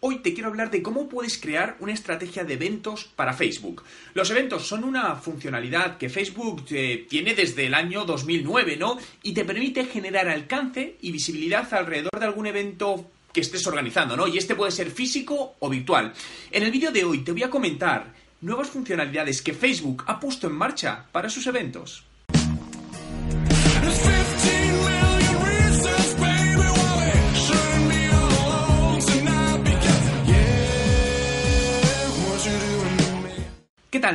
Hoy te quiero hablar de cómo puedes crear una estrategia de eventos para Facebook. Los eventos son una funcionalidad que Facebook eh, tiene desde el año 2009, ¿no? Y te permite generar alcance y visibilidad alrededor de algún evento que estés organizando, ¿no? Y este puede ser físico o virtual. En el vídeo de hoy te voy a comentar nuevas funcionalidades que Facebook ha puesto en marcha para sus eventos.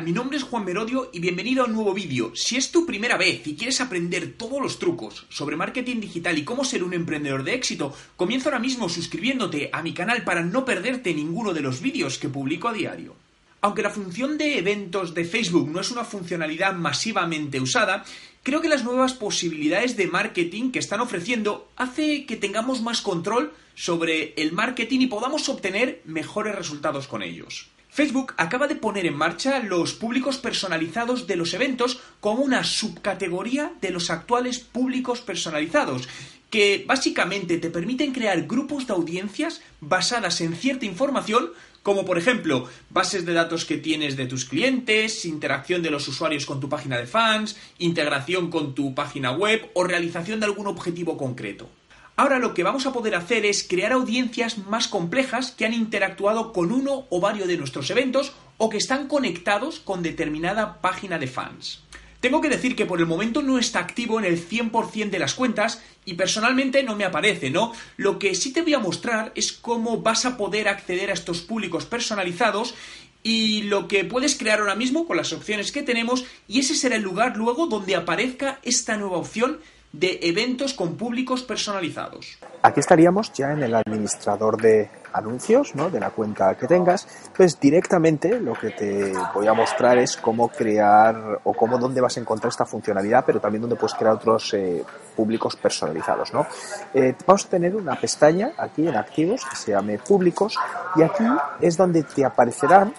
Mi nombre es Juan Merodio y bienvenido a un nuevo vídeo. Si es tu primera vez y quieres aprender todos los trucos sobre marketing digital y cómo ser un emprendedor de éxito, comienza ahora mismo suscribiéndote a mi canal para no perderte ninguno de los vídeos que publico a diario. Aunque la función de eventos de Facebook no es una funcionalidad masivamente usada, creo que las nuevas posibilidades de marketing que están ofreciendo hace que tengamos más control sobre el marketing y podamos obtener mejores resultados con ellos. Facebook acaba de poner en marcha los públicos personalizados de los eventos como una subcategoría de los actuales públicos personalizados, que básicamente te permiten crear grupos de audiencias basadas en cierta información, como por ejemplo bases de datos que tienes de tus clientes, interacción de los usuarios con tu página de fans, integración con tu página web o realización de algún objetivo concreto. Ahora lo que vamos a poder hacer es crear audiencias más complejas que han interactuado con uno o varios de nuestros eventos o que están conectados con determinada página de fans. Tengo que decir que por el momento no está activo en el 100% de las cuentas y personalmente no me aparece, ¿no? Lo que sí te voy a mostrar es cómo vas a poder acceder a estos públicos personalizados y lo que puedes crear ahora mismo con las opciones que tenemos y ese será el lugar luego donde aparezca esta nueva opción de eventos con públicos personalizados. Aquí estaríamos ya en el administrador de anuncios, ¿no? de la cuenta que tengas. Entonces, directamente lo que te voy a mostrar es cómo crear o cómo dónde vas a encontrar esta funcionalidad, pero también dónde puedes crear otros eh, públicos personalizados. ¿no? Eh, vamos a tener una pestaña aquí en activos que se llame públicos y aquí es donde te aparecerán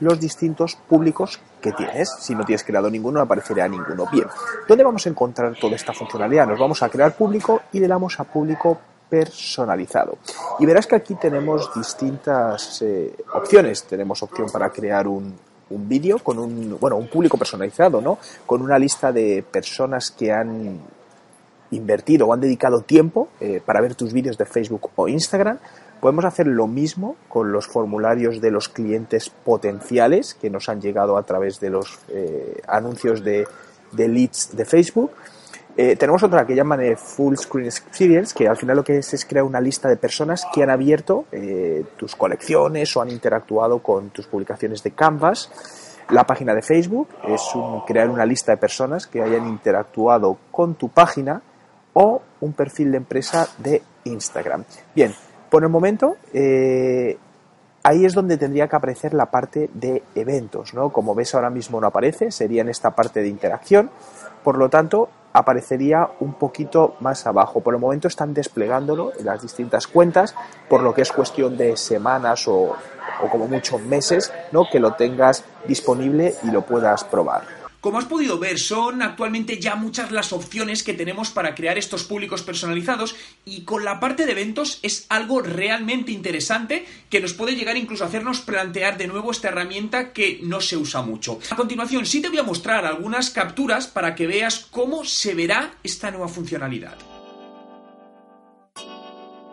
los distintos públicos que tienes. Si no tienes creado ninguno, no aparecerá ninguno. Bien, ¿dónde vamos a encontrar toda esta funcionalidad? Nos vamos a crear público y le damos a público personalizado. Y verás que aquí tenemos distintas eh, opciones. Tenemos opción para crear un, un vídeo con un, bueno, un público personalizado, ¿no? Con una lista de personas que han invertido o han dedicado tiempo eh, para ver tus vídeos de Facebook o Instagram. Podemos hacer lo mismo con los formularios de los clientes potenciales que nos han llegado a través de los eh, anuncios de, leads de Facebook. Eh, tenemos otra que llaman Full Screen Experience, que al final lo que es es crear una lista de personas que han abierto tus colecciones o han interactuado con tus publicaciones de Canvas. La página de Facebook es crear una lista de personas que hayan interactuado con tu página o un perfil de empresa de Instagram. Bien, por el momento, eh, ahí es donde tendría que aparecer la parte de eventos, ¿no? Como ves ahora mismo no aparece, sería en esta parte de interacción, por lo tanto aparecería un poquito más abajo. Por el momento están desplegándolo en las distintas cuentas, por lo que es cuestión de semanas o, o como mucho meses, ¿no? Que lo tengas disponible y lo puedas probar. Como has podido ver, son actualmente ya muchas las opciones que tenemos para crear estos públicos personalizados y con la parte de eventos es algo realmente interesante que nos puede llegar incluso a hacernos plantear de nuevo esta herramienta que no se usa mucho. A continuación, sí te voy a mostrar algunas capturas para que veas cómo se verá esta nueva funcionalidad.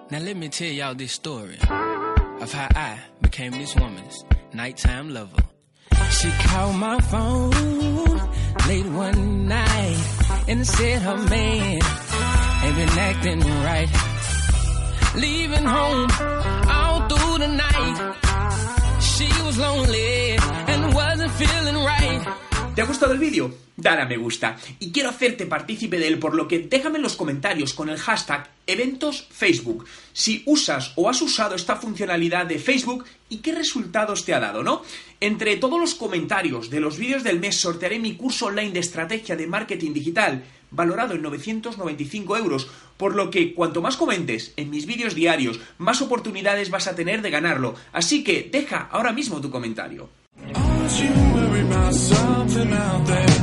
Now let me tell y'all this story of how I became this woman's nighttime lover. She called my phone late one night and said her man ain't been acting right. Leaving home all through the night. She was lonely and wasn't feeling right. ¿Te ha gustado el vídeo? Dale a me gusta. Y quiero hacerte partícipe de él, por lo que déjame en los comentarios con el hashtag eventos Facebook si usas o has usado esta funcionalidad de Facebook y qué resultados te ha dado, ¿no? Entre todos los comentarios de los vídeos del mes sortearé mi curso online de estrategia de marketing digital valorado en 995 euros, por lo que cuanto más comentes en mis vídeos diarios, más oportunidades vas a tener de ganarlo. Así que deja ahora mismo tu comentario. Something out there?